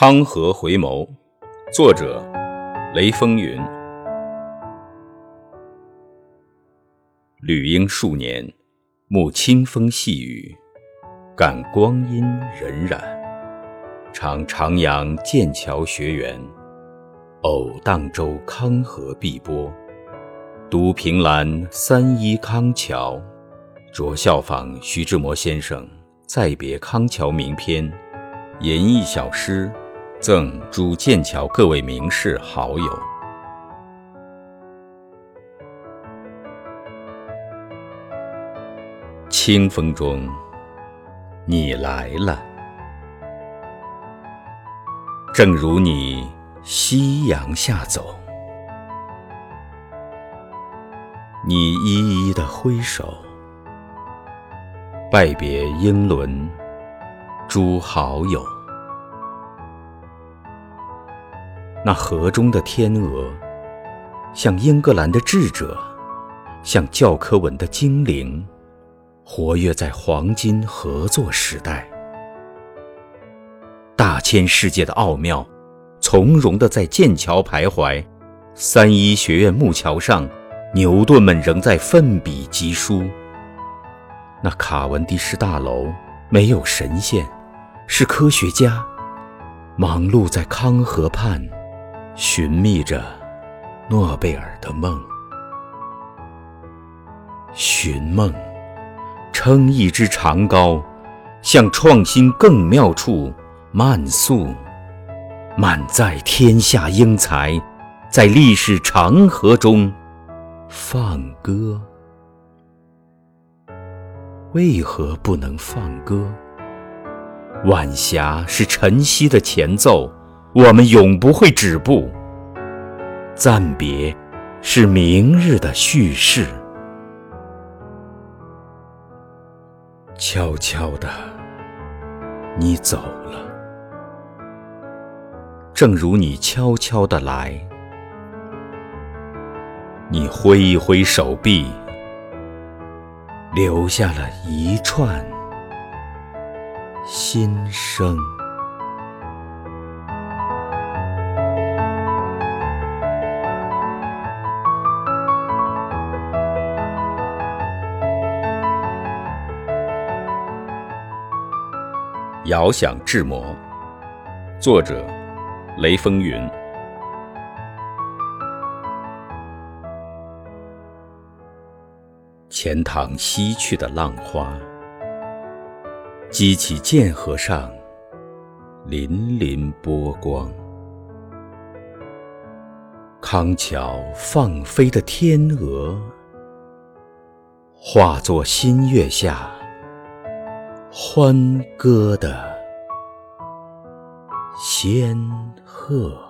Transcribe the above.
康河回眸，作者雷风云。旅英数年，慕清风细雨，感光阴荏苒。常徜徉剑桥学园，偶荡舟康河碧波。读凭栏三一康桥，着效仿徐志摩先生《再别康桥》名篇。吟一小诗，赠诸剑桥各位名士好友。清风中，你来了，正如你夕阳下走，你一一的挥手，拜别英伦。诸好友，那河中的天鹅，像英格兰的智者，像教科文的精灵，活跃在黄金合作时代。大千世界的奥妙，从容的在剑桥徘徊。三一学院木桥上，牛顿们仍在奋笔疾书。那卡文迪什大楼没有神仙。是科学家，忙碌在康河畔，寻觅着诺贝尔的梦。寻梦，撑一支长篙，向创新更妙处漫溯，满载天下英才，在历史长河中放歌。为何不能放歌？晚霞是晨曦的前奏，我们永不会止步。暂别是明日的叙事。悄悄的，你走了，正如你悄悄的来。你挥一挥手臂，留下了一串。心声，遥想志摩，作者雷风云。钱塘西去的浪花。激起剑河上粼粼波光，康桥放飞的天鹅，化作新月下欢歌的仙鹤。